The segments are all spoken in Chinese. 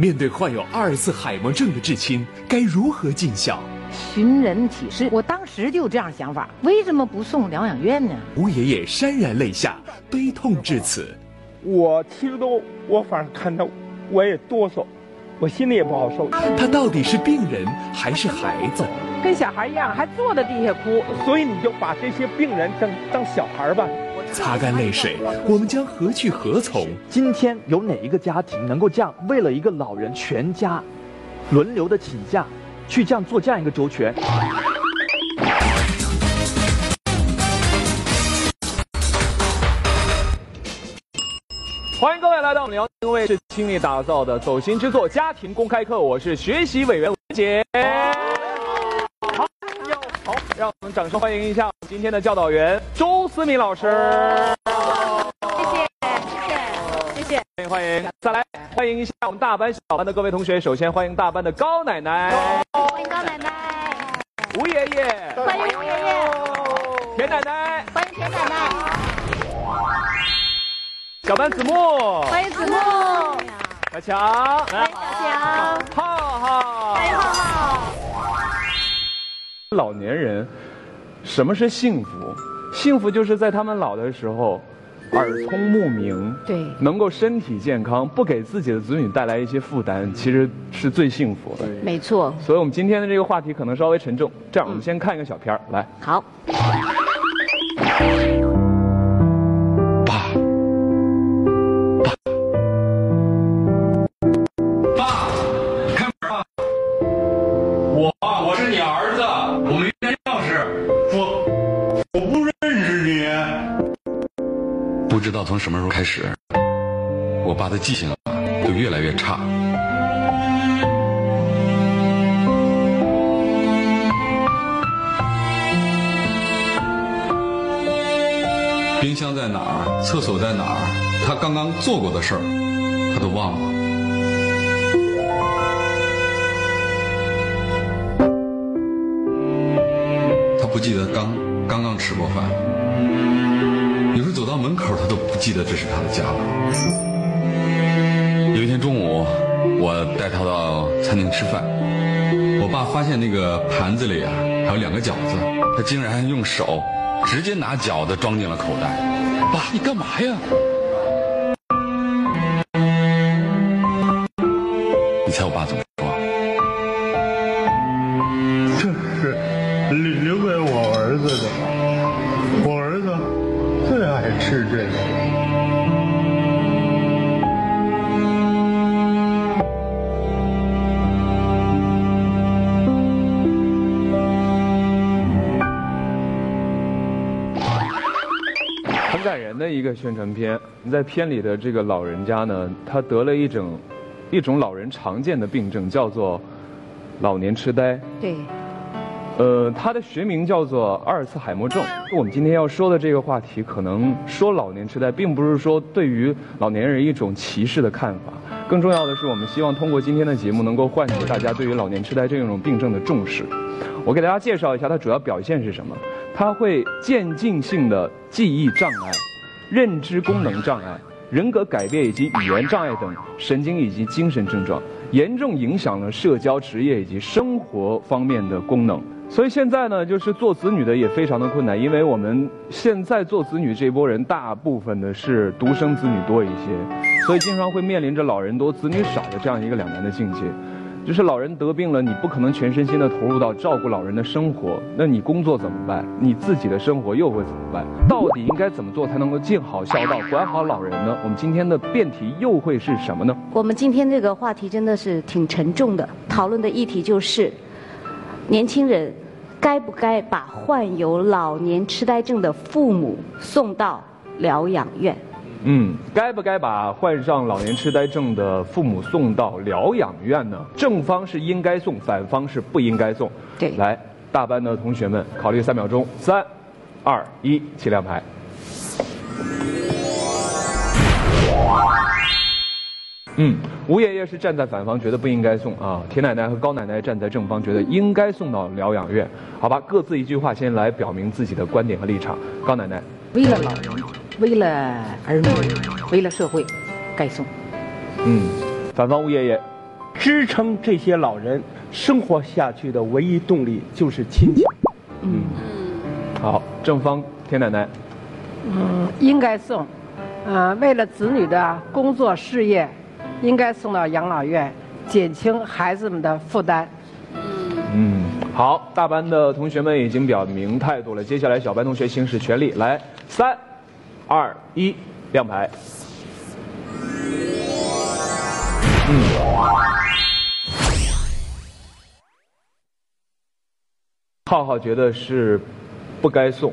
面对患有阿尔茨海默症的至亲，该如何尽孝？寻人启事，我当时就有这样想法，为什么不送疗养院呢？吴爷爷潸然泪下，悲痛至此。我其实都，我反正看到，我也哆嗦，我心里也不好受。他到底是病人还是孩子？跟小孩一样，还坐在地下哭。所以你就把这些病人当当小孩吧。擦干泪水，我们将何去何从？今天有哪一个家庭能够这样为了一个老人全家轮流的请假，去这样做这样一个周全？欢迎各位来到我们辽宁卫视倾力打造的走心之作家庭公开课，我是学习委员文杰。让我们掌声欢迎一下今天的教导员周思敏老师。谢谢，谢谢，谢谢。欢迎欢迎，再来欢迎一下我们大班小班的各位同学。首先欢迎大班的高奶奶，欢迎高奶奶，吴爷爷，欢迎吴爷爷，田奶奶，欢迎田奶奶，小班子木，欢迎子木，小强，欢迎小强，浩老年人，什么是幸福？幸福就是在他们老的时候，耳聪目明，对能够身体健康，不给自己的子女带来一些负担，其实是最幸福的。没错。所以，我们今天的这个话题可能稍微沉重。这样，我们先看一个小片儿，来。好，什么时候开始，我爸的记性啊就越来越差。冰箱在哪儿？厕所在哪儿？他刚刚做过的事儿，他都忘了。他不记得刚刚刚吃过饭，记得这是他的家了。有一天中午，我带他到餐厅吃饭，我爸发现那个盘子里啊还有两个饺子，他竟然用手直接拿饺子装进了口袋。爸，你干嘛呀？你猜我爸怎么说？这是留留给我儿子的，我儿子最爱吃这个。很感人的一个宣传片。在片里的这个老人家呢，他得了一种一种老人常见的病症，叫做老年痴呆。对，呃，它的学名叫做阿尔茨海默症。我们今天要说的这个话题，可能说老年痴呆，并不是说对于老年人一种歧视的看法，更重要的是，我们希望通过今天的节目，能够唤起大家对于老年痴呆这种病症的重视。我给大家介绍一下它主要表现是什么。它会渐进性的记忆障碍、认知功能障碍、人格改变以及语言障碍等神经以及精神症状，严重影响了社交、职业以及生活方面的功能。所以现在呢，就是做子女的也非常的困难，因为我们现在做子女这波人，大部分的是独生子女多一些，所以经常会面临着老人多子女少的这样一个两难的境界。就是老人得病了，你不可能全身心的投入到照顾老人的生活，那你工作怎么办？你自己的生活又会怎么办？到底应该怎么做才能够尽好孝道，管好老人呢？我们今天的辩题又会是什么呢？我们今天这个话题真的是挺沉重的，讨论的议题就是，年轻人该不该把患有老年痴呆症的父母送到疗养院？嗯，该不该把患上老年痴呆症的父母送到疗养院呢？正方是应该送，反方是不应该送。对来，大班的同学们，考虑三秒钟，三、二、一，起亮牌。嗯，吴爷爷是站在反方，觉得不应该送啊。田奶奶和高奶奶站在正方，觉得应该送到疗养院。好吧，各自一句话，先来表明自己的观点和立场。高奶奶，为了老人，为了儿女，为了社会，该送。嗯，反方吴爷爷，支撑这些老人生活下去的唯一动力就是亲情。嗯，好，正方田奶奶，嗯，应该送。呃，为了子女的工作事业，应该送到养老院，减轻孩子们的负担。嗯，好，大班的同学们已经表明态度了，接下来小班同学行使权利，来，三、二、一，亮牌。嗯，浩浩觉得是不该送，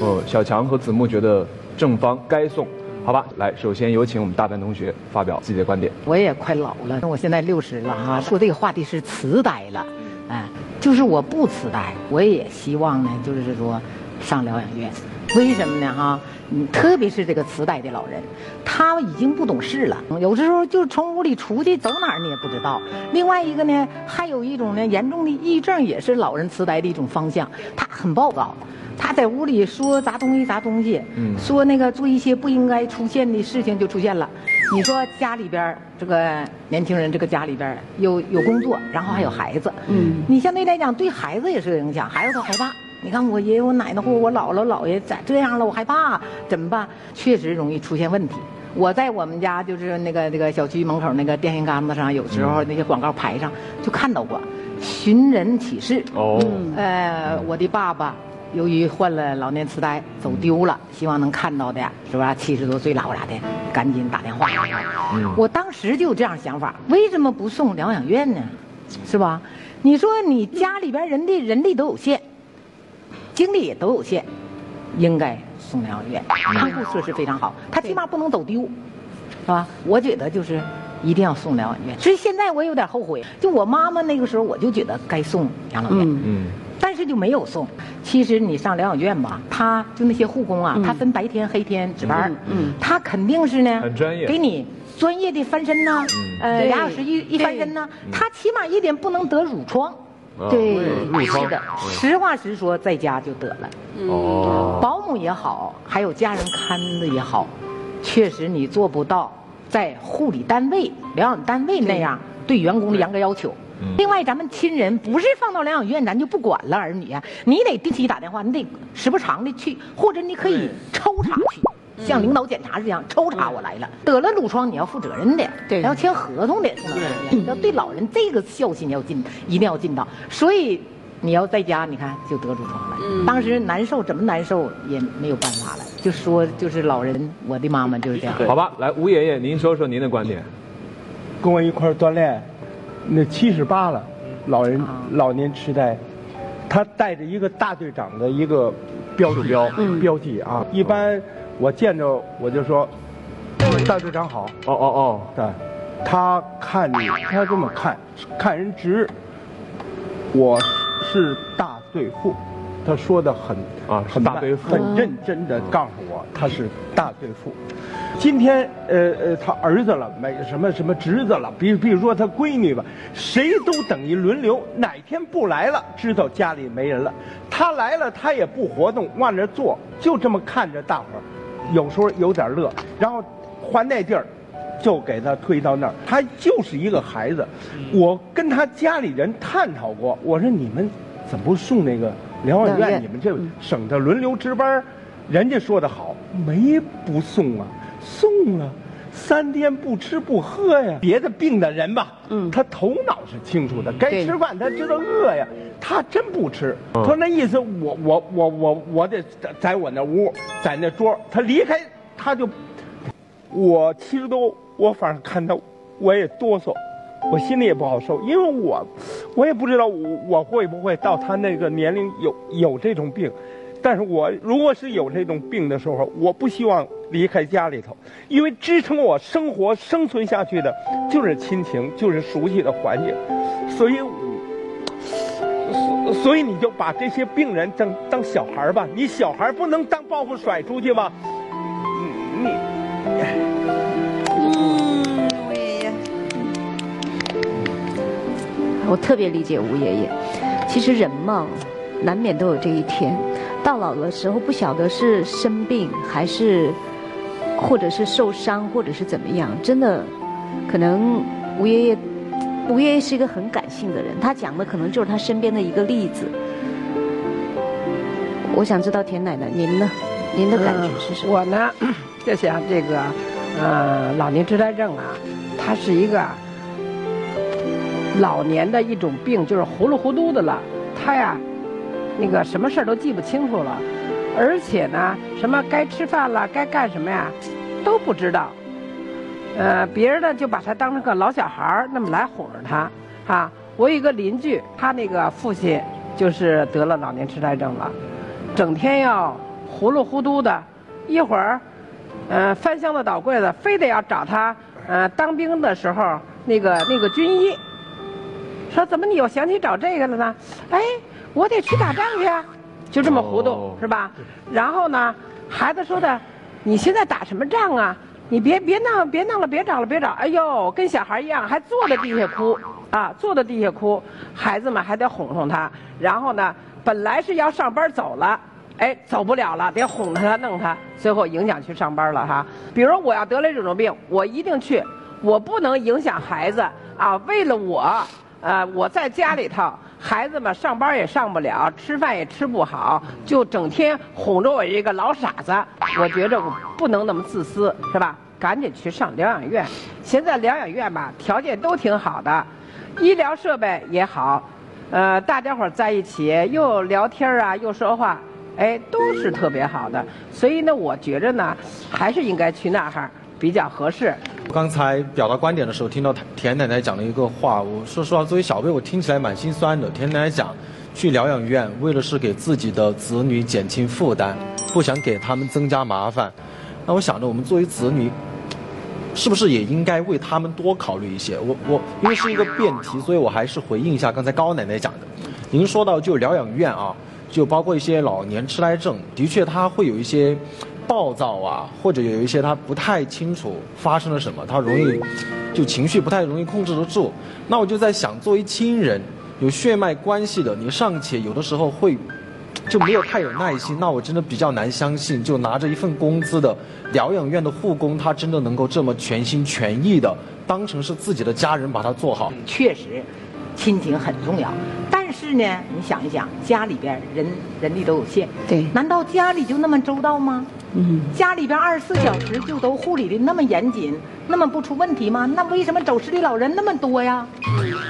呃，小强和子木觉得正方该送，好吧？来，首先有请我们大班同学发表自己的观点。我也快老了，那我现在六十了哈，说这个话题是痴呆了，哎，就是我不痴呆，我也希望呢，就是说上疗养院，为什么呢哈？嗯，特别是这个痴呆的老人，他已经不懂事了，有的时候就从屋里出去走哪儿你也不知道。另外一个呢，还有一种呢严重的抑郁症，也是老人痴呆的一种方向，他很暴躁。他在屋里说砸东西砸东西，说那个做一些不应该出现的事情就出现了。你说家里边这个年轻人，这个家里边有有工作，然后还有孩子，嗯，你相对来讲对孩子也是有影响，孩子都害怕。你看我爷爷我奶奶或我姥姥姥爷咋这样了，我害怕怎么办？确实容易出现问题。我在我们家就是那个那个小区门口那个电线杆子上，有时候那些广告牌上就看到过寻人启事。哦，呃，我的爸爸。由于患了老年痴呆，走丢了，希望能看到的，是吧？七十多岁了，或啥的，赶紧打电话。我当时就有这样想法，为什么不送疗养院呢？是吧？你说你家里边人的人力都有限，精力也都有限，应该送疗养院，康复设施非常好，他起码不能走丢，是吧？我觉得就是一定要送疗养院。所以现在我有点后悔，就我妈妈那个时候，我就觉得该送养老院。嗯。但是就没有送。其实你上疗养院吧，他就那些护工啊，他分白天黑天值班嗯，他肯定是呢，很专业，给你专业的翻身呐，呃，俩小时一一翻身呐，他起码一点不能得褥疮，对，是的，实话实说，在家就得了。哦，保姆也好，还有家人看的也好，确实你做不到在护理单位、疗养单位那样对。员工的严格要求。另外，咱们亲人不是放到疗养院，咱就不管了。儿女啊，你得定期打电话，你得时不常的去，或者你可以抽查去，像领导检查这样抽查我来了。得了褥疮，你要负责任的，对，要签合同的，要对老人这个孝心要尽，一定要尽到。所以你要在家，你看就得褥疮了，当时难受，怎么难受也没有办法了。就说就是老人，我的妈妈就是这样。好吧，来吴爷爷，您说说您的观点。跟我一块锻炼。那七十八了，老人老年痴呆，他带着一个大队长的一个标标标记啊。一般我见着我就说，大队长好。哦哦哦，对，他看你，他这么看，看人直。我是大队副，他说的很啊，很大队副，很认真的告诉我他是大队副。今天，呃呃，他儿子了，没什么什么侄子了，比比如说他闺女吧，谁都等于轮流，哪天不来了，知道家里没人了。他来了，他也不活动，往那坐，就这么看着大伙儿，有时候有点乐，然后换那地儿，就给他推到那儿。他就是一个孩子，我跟他家里人探讨过，我说你们怎么不送那个疗养院？你们这省得轮流值班。人家说的好，没不送啊。送了，三天不吃不喝呀。别的病的人吧，嗯，他头脑是清楚的，该吃饭他知道饿呀，他真不吃。他那意思，我我我我我得在在我那屋，在那桌，他离开他就，我其实都我反正看他，我也哆嗦，我心里也不好受，因为我我也不知道我我会不会到他那个年龄有有这种病。但是我如果是有这种病的时候，我不希望离开家里头，因为支撑我生活生存下去的，就是亲情，就是熟悉的环境，所以，所以你就把这些病人当当小孩吧，你小孩不能当包袱甩出去吗？你，嗯，我特别理解吴爷爷，其实人嘛，难免都有这一天。到老的时候，不晓得是生病还是，或者是受伤，或者是怎么样，真的，可能吴爷爷吴爷爷是一个很感性的人，他讲的可能就是他身边的一个例子。我想知道田奶奶您呢？您的感觉是什么？我呢，就想这个，呃，老年痴呆症啊，它是一个老年的一种病，就是糊里糊涂的了。他呀，那个什么事儿都记不清楚了，而且呢，什么该吃饭了，该干什么呀，都不知道。呃，别人呢就把他当成个老小孩儿，那么来哄着他。啊，我有一个邻居，他那个父亲就是得了老年痴呆症了，整天要糊里糊涂的，一会儿，呃，翻箱子倒柜子，非得要找他，呃，当兵的时候那个那个军医。说怎么你又想起找这个了呢？哎，我得去打仗去，就这么糊涂是吧？然后呢，孩子说的，你现在打什么仗啊？你别别弄别弄了，别找了别找！哎呦，跟小孩一样，还坐在地下哭啊，坐在地下哭。孩子们还得哄哄他。然后呢，本来是要上班走了，哎，走不了了，得哄着他弄他，最后影响去上班了哈。比如我要得了这种病，我一定去，我不能影响孩子啊。为了我。呃，我在家里头，孩子们上班也上不了，吃饭也吃不好，就整天哄着我一个老傻子。我觉着我不能那么自私，是吧？赶紧去上疗养院。现在疗养院吧，条件都挺好的，医疗设备也好，呃，大家伙在一起又聊天啊，又说话，哎，都是特别好的。所以呢，我觉着呢，还是应该去那哈比较合适。刚才表达观点的时候，听到田奶奶讲了一个话，我说实话，作为小辈，我听起来蛮心酸的。田奶奶讲，去疗养院为了是给自己的子女减轻负担，不想给他们增加麻烦。那我想着，我们作为子女，是不是也应该为他们多考虑一些？我我因为是一个辩题，所以我还是回应一下刚才高奶奶讲的。您说到就疗养院啊，就包括一些老年痴呆症，的确它会有一些。暴躁啊，或者有一些他不太清楚发生了什么，他容易就情绪不太容易控制得住。那我就在想，作为亲人，有血脉关系的，你尚且有的时候会就没有太有耐心。那我真的比较难相信，就拿着一份工资的疗养院的护工，他真的能够这么全心全意的当成是自己的家人把他做好。确实，亲情很重要。但是呢，你想一想，家里边人人力都有限，对，难道家里就那么周到吗？嗯，家里边二十四小时就都护理的那么严谨，那么不出问题吗？那为什么走失的老人那么多呀？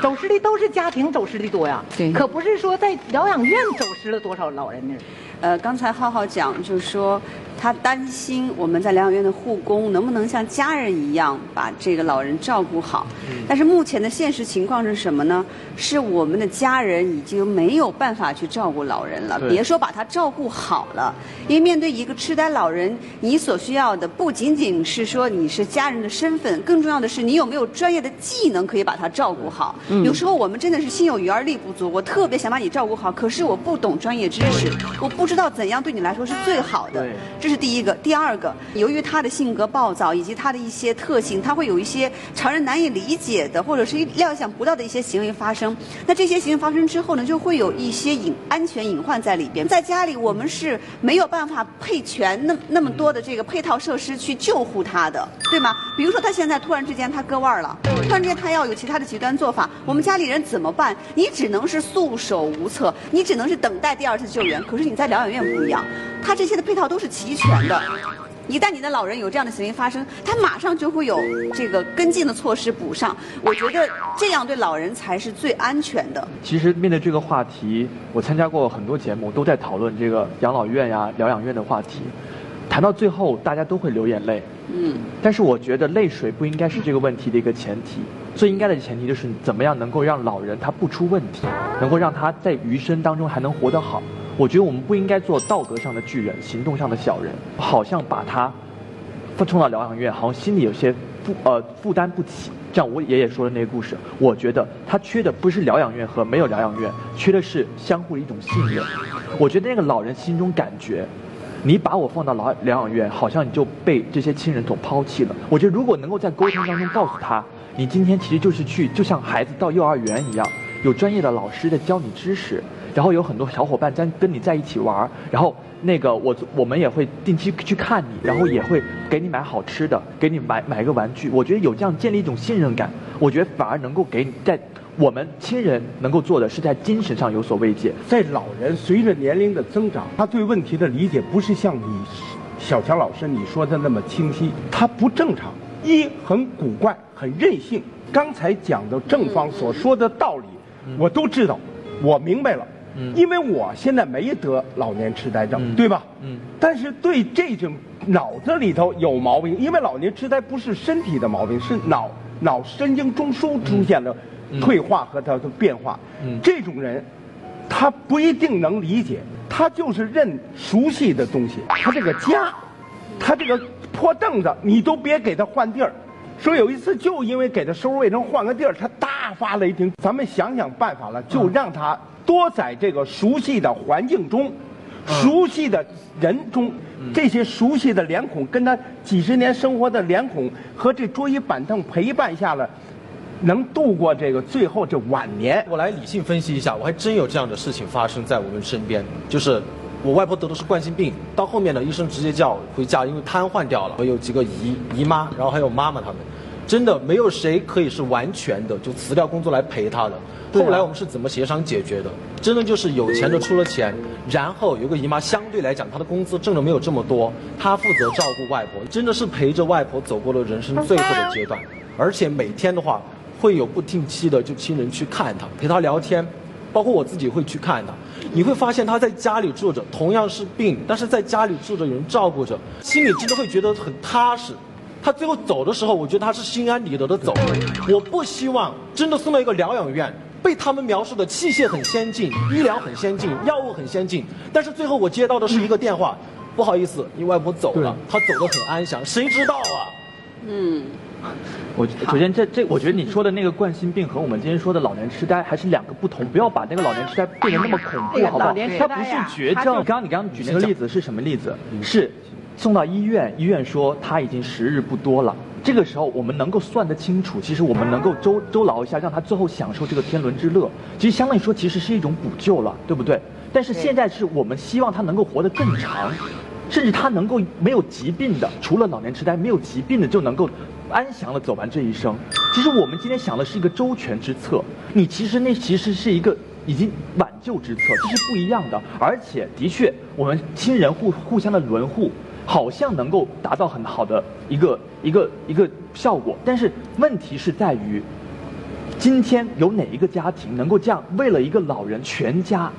走失的都是家庭走失的多呀，对，可不是说在疗养院走失了多少老人呢。呃，刚才浩浩讲就是说。他担心我们在疗养院的护工能不能像家人一样把这个老人照顾好，但是目前的现实情况是什么呢？是我们的家人已经没有办法去照顾老人了，别说把他照顾好了，因为面对一个痴呆老人，你所需要的不仅仅是说你是家人的身份，更重要的是你有没有专业的技能可以把他照顾好。有时候我们真的是心有余而力不足，我特别想把你照顾好，可是我不懂专业知识，我不知道怎样对你来说是最好的。这是第一个，第二个，由于他的性格暴躁以及他的一些特性，他会有一些常人难以理解的，或者是料想不到的一些行为发生。那这些行为发生之后呢，就会有一些隐安全隐患在里边。在家里，我们是没有办法配全那那么多的这个配套设施去救护他的，对吗？比如说他现在突然之间他割腕了，突然之间他要有其他的极端做法，我们家里人怎么办？你只能是束手无策，你只能是等待第二次救援。可是你在疗养院不一样，他这些的配套都是齐。全的，一旦你的老人有这样的行为发生，他马上就会有这个跟进的措施补上。我觉得这样对老人才是最安全的。其实面对这个话题，我参加过很多节目，都在讨论这个养老院呀、疗养院的话题。谈到最后，大家都会流眼泪。嗯。但是我觉得泪水不应该是这个问题的一个前提，最应该的前提就是怎么样能够让老人他不出问题，能够让他在余生当中还能活得好。我觉得我们不应该做道德上的巨人，行动上的小人，好像把他放送到疗养院，好像心里有些负呃负担不起。像我爷爷说的那个故事，我觉得他缺的不是疗养院和没有疗养院，缺的是相互的一种信任。我觉得那个老人心中感觉，你把我放到疗疗养院，好像你就被这些亲人所抛弃了。我觉得如果能够在沟通当中告诉他，你今天其实就是去，就像孩子到幼儿园一样，有专业的老师在教你知识。然后有很多小伙伴在跟你在一起玩儿，然后那个我我们也会定期去看你，然后也会给你买好吃的，给你买买个玩具。我觉得有这样建立一种信任感，我觉得反而能够给你在我们亲人能够做的是在精神上有所慰藉。在老人随着年龄的增长，他对问题的理解不是像你小强老师你说的那么清晰，他不正常，一很古怪，很任性。刚才讲的正方所说的道理，我都知道，我明白了。因为我现在没得老年痴呆症，对吧？嗯。但是对这种脑子里头有毛病，因为老年痴呆不是身体的毛病，是脑脑神经中枢出现了退化和它的变化。嗯。这种人，他不一定能理解，他就是认熟悉的东西。他这个家，他这个破凳子，你都别给他换地儿。说有一次就因为给他收拾卫生换个地儿，他大发雷霆。咱们想想办法了，就让他多在这个熟悉的环境中、熟悉的人中，这些熟悉的脸孔跟他几十年生活的脸孔和这桌椅板凳陪伴下了，能度过这个最后这晚年。我来理性分析一下，我还真有这样的事情发生在我们身边，就是我外婆得的是冠心病，到后面呢，医生直接叫回家，因为瘫痪掉了。我有几个姨姨妈，然后还有妈妈他们。真的没有谁可以是完全的就辞掉工作来陪她的。后来我们是怎么协商解决的？真的就是有钱的出了钱，然后有个姨妈相对来讲她的工资挣的没有这么多，她负责照顾外婆，真的是陪着外婆走过了人生最后的阶段。而且每天的话会有不定期的就亲人去看她，陪她聊天，包括我自己会去看她。你会发现他在家里住着，同样是病，但是在家里住着有人照顾着，心里真的会觉得很踏实。他最后走的时候，我觉得他是心安理得的走。我不希望真的送到一个疗养院，被他们描述的器械很先进、医疗很先进、药物很先进，但是最后我接到的是一个电话，不好意思，你外婆走了，她走得很安详，谁知道啊？嗯，我首先这这，我觉得你说的那个冠心病和我们今天说的老年痴呆还是两个不同，不要把那个老年痴呆变得那么恐怖，好不好？它不是绝症。刚刚你刚刚举那个例子是什么例子？是。送到医院，医院说他已经时日不多了。这个时候我们能够算得清楚，其实我们能够周周劳一下，让他最后享受这个天伦之乐。其实相当于说，其实是一种补救了，对不对？但是现在是我们希望他能够活得更长，甚至他能够没有疾病的，除了老年痴呆没有疾病的就能够安详的走完这一生。其实我们今天想的是一个周全之策，你其实那其实是一个已经挽救之策，这是不一样的。而且的确，我们亲人互互相的轮护。好像能够达到很好的一个一个一个效果，但是问题是在于，今天有哪一个家庭能够这样为了一个老人全家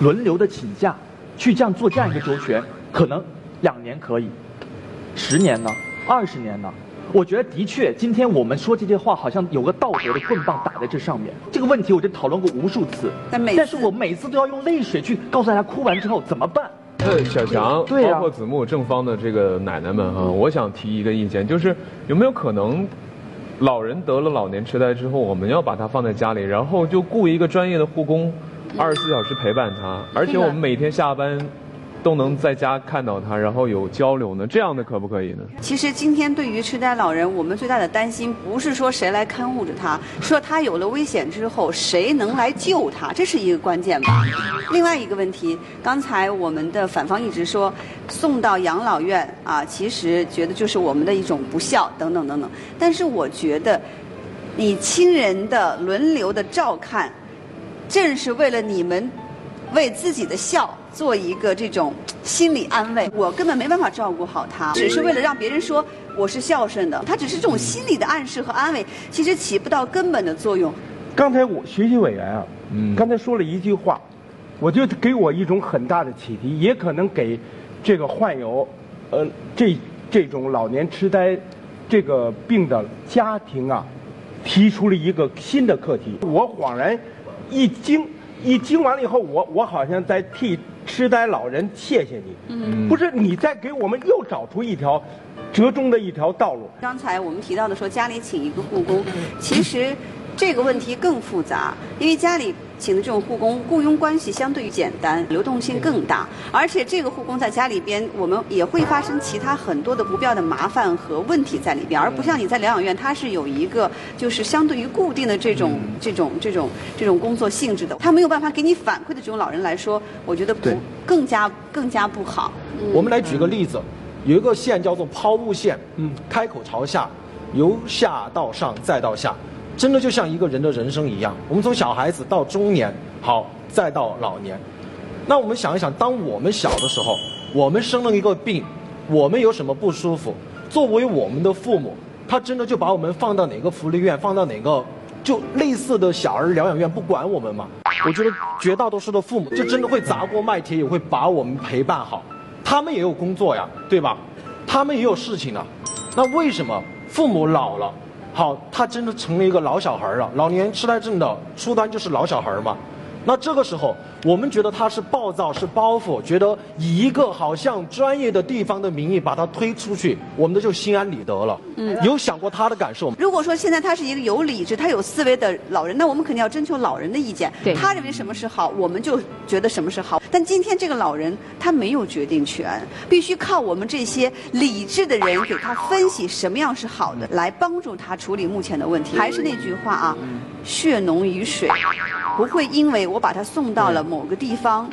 轮流的请假去这样做这样一个周全？可能两年可以，十年呢？二十年呢？我觉得的确，今天我们说这些话好像有个道德的棍棒打在这上面。这个问题我就讨论过无数次，但是我每次都要用泪水去告诉大家，哭完之后怎么办？呃小强，包括子木、正方的这个奶奶们哈，我想提一个意见，就是有没有可能，老人得了老年痴呆之后，我们要把他放在家里，然后就雇一个专业的护工，二十四小时陪伴他，而且我们每天下班。都能在家看到他，然后有交流呢，这样的可不可以呢？其实今天对于痴呆老人，我们最大的担心不是说谁来看护着他，说他有了危险之后谁能来救他，这是一个关键吧。另外一个问题，刚才我们的反方一直说送到养老院啊，其实觉得就是我们的一种不孝等等等等。但是我觉得，你亲人的轮流的照看，正是为了你们为自己的孝。做一个这种心理安慰，我根本没办法照顾好他，只是为了让别人说我是孝顺的。他只是这种心理的暗示和安慰，其实起不到根本的作用。刚才我学习委员啊，刚才说了一句话，我就给我一种很大的启迪，也可能给这个患有呃这这种老年痴呆这个病的家庭啊，提出了一个新的课题。我恍然一惊，一惊完了以后，我我好像在替。痴呆老人，谢谢你。嗯，不是你在给我们又找出一条折中的一条道路。刚才我们提到的说家里请一个护工，其实这个问题更复杂，因为家里请的这种护工雇佣关系相对于简单，流动性更大，而且这个护工在家里边，我们也会发生其他很多的不必要的麻烦和问题在里边，而不像你在疗养院，它是有一个就是相对于固定的这种这种这种这种工作性质的，他没有办法给你反馈的这种老人来说，我觉得不更加更加不好。我们来举个例子，有一个线叫做抛物线，嗯，开口朝下，由下到上再到下。真的就像一个人的人生一样，我们从小孩子到中年，好，再到老年。那我们想一想，当我们小的时候，我们生了一个病，我们有什么不舒服？作为我们的父母，他真的就把我们放到哪个福利院，放到哪个就类似的小儿疗养院，不管我们吗？我觉得绝大多数的父母，就真的会砸锅卖铁，也会把我们陪伴好。他们也有工作呀，对吧？他们也有事情啊。那为什么父母老了？好，他真的成了一个老小孩了。老年痴呆症的初端就是老小孩嘛。那这个时候，我们觉得他是暴躁，是包袱，觉得以一个好像专业的地方的名义把他推出去，我们的就心安理得了。嗯，有想过他的感受吗？如果说现在他是一个有理智、他有思维的老人，那我们肯定要征求老人的意见。对，他认为什么是好，我们就觉得什么是好。但今天这个老人他没有决定权，必须靠我们这些理智的人给他分析什么样是好的，来帮助他处理目前的问题。还是那句话啊，血浓于水，不会因为我把他送到了某个地方，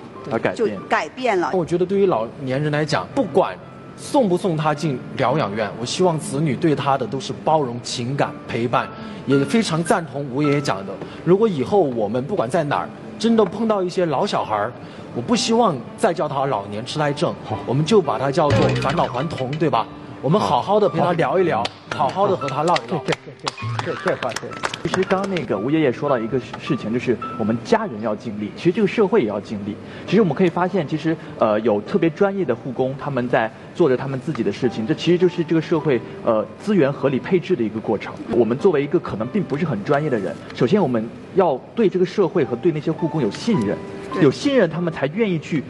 就改变了。我觉得对于老年人来讲，不管送不送他进疗养院，我希望子女对他的都是包容、情感、陪伴，也非常赞同吴爷爷讲的。如果以后我们不管在哪儿，真的碰到一些老小孩儿，我不希望再叫他老年痴呆症，我们就把他叫做返老还童，对吧？我们好好的陪他聊一聊，好好的和他唠一唠。这这这这话对。其实刚刚那个吴爷爷说到一个事情，就是我们家人要尽力，其实这个社会也要尽力。其实我们可以发现，其实呃有特别专业的护工，他们在做着他们自己的事情，这其实就是这个社会呃资源合理配置的一个过程。我们作为一个可能并不是很专业的人，首先我们要对这个社会和对那些护工有信任，有信任他们才愿意去。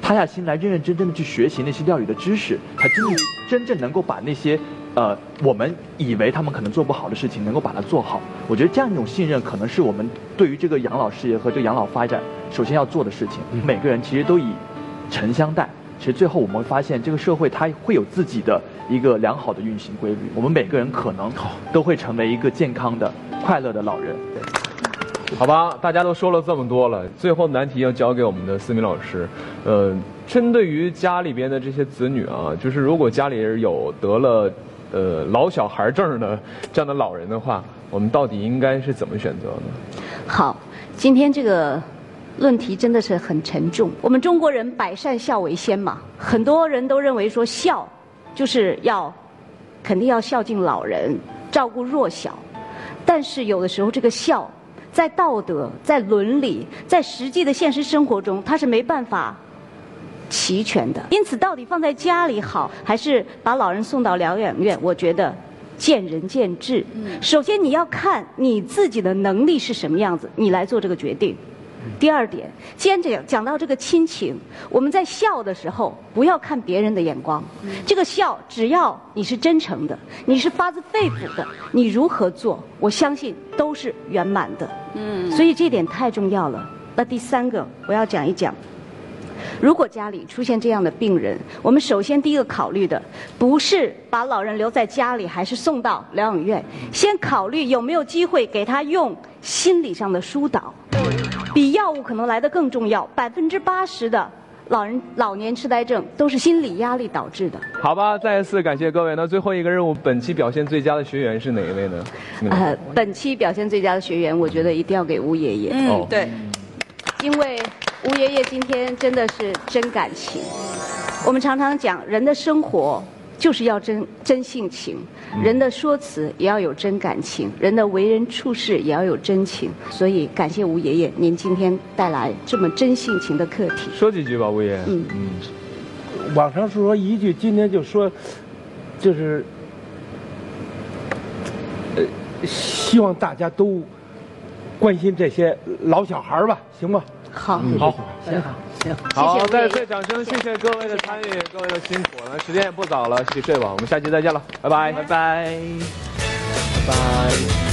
塌下心来，认认真真的去学习那些料理的知识，才真正真正能够把那些，呃，我们以为他们可能做不好的事情，能够把它做好。我觉得这样一种信任，可能是我们对于这个养老事业和这个养老发展首先要做的事情。每个人其实都以诚相待，其实最后我们会发现，这个社会它会有自己的一个良好的运行规律。我们每个人可能都会成为一个健康的、快乐的老人。好吧，大家都说了这么多了，最后难题要交给我们的思明老师。呃，针对于家里边的这些子女啊，就是如果家里人有得了呃老小孩证的这样的老人的话，我们到底应该是怎么选择呢？好，今天这个论题真的是很沉重。我们中国人百善孝为先嘛，很多人都认为说孝就是要肯定要孝敬老人，照顾弱小，但是有的时候这个孝。在道德、在伦理、在实际的现实生活中，它是没办法齐全的。因此，到底放在家里好，还是把老人送到疗养院？我觉得见仁见智。首先，你要看你自己的能力是什么样子，你来做这个决定。第二点，既然讲讲到这个亲情，我们在笑的时候不要看别人的眼光，这个笑只要你是真诚的，你是发自肺腑的，你如何做，我相信都是圆满的。嗯，所以这点太重要了。那第三个，我要讲一讲，如果家里出现这样的病人，我们首先第一个考虑的不是把老人留在家里，还是送到疗养院，先考虑有没有机会给他用心理上的疏导。比药物可能来的更重要，百分之八十的老人老年痴呆症都是心理压力导致的。好吧，再一次感谢各位。那最后一个任务，本期表现最佳的学员是哪一位呢？呃，本期表现最佳的学员，我觉得一定要给吴爷爷。嗯，对，因为吴爷爷今天真的是真感情。我们常常讲，人的生活。就是要真真性情，人的说辞也要有真感情，人的为人处事也要有真情。所以感谢吴爷爷，您今天带来这么真性情的课题。说几句吧，吴爷爷。嗯嗯。网上是说一句，今天就说，就是，呃，希望大家都关心这些老小孩吧，行吗？好，好，行好。好，再次掌声，谢谢各位的参与，各位的辛苦。了时间也不早了，洗洗睡吧。我们下期再见了，拜拜，拜拜，拜拜。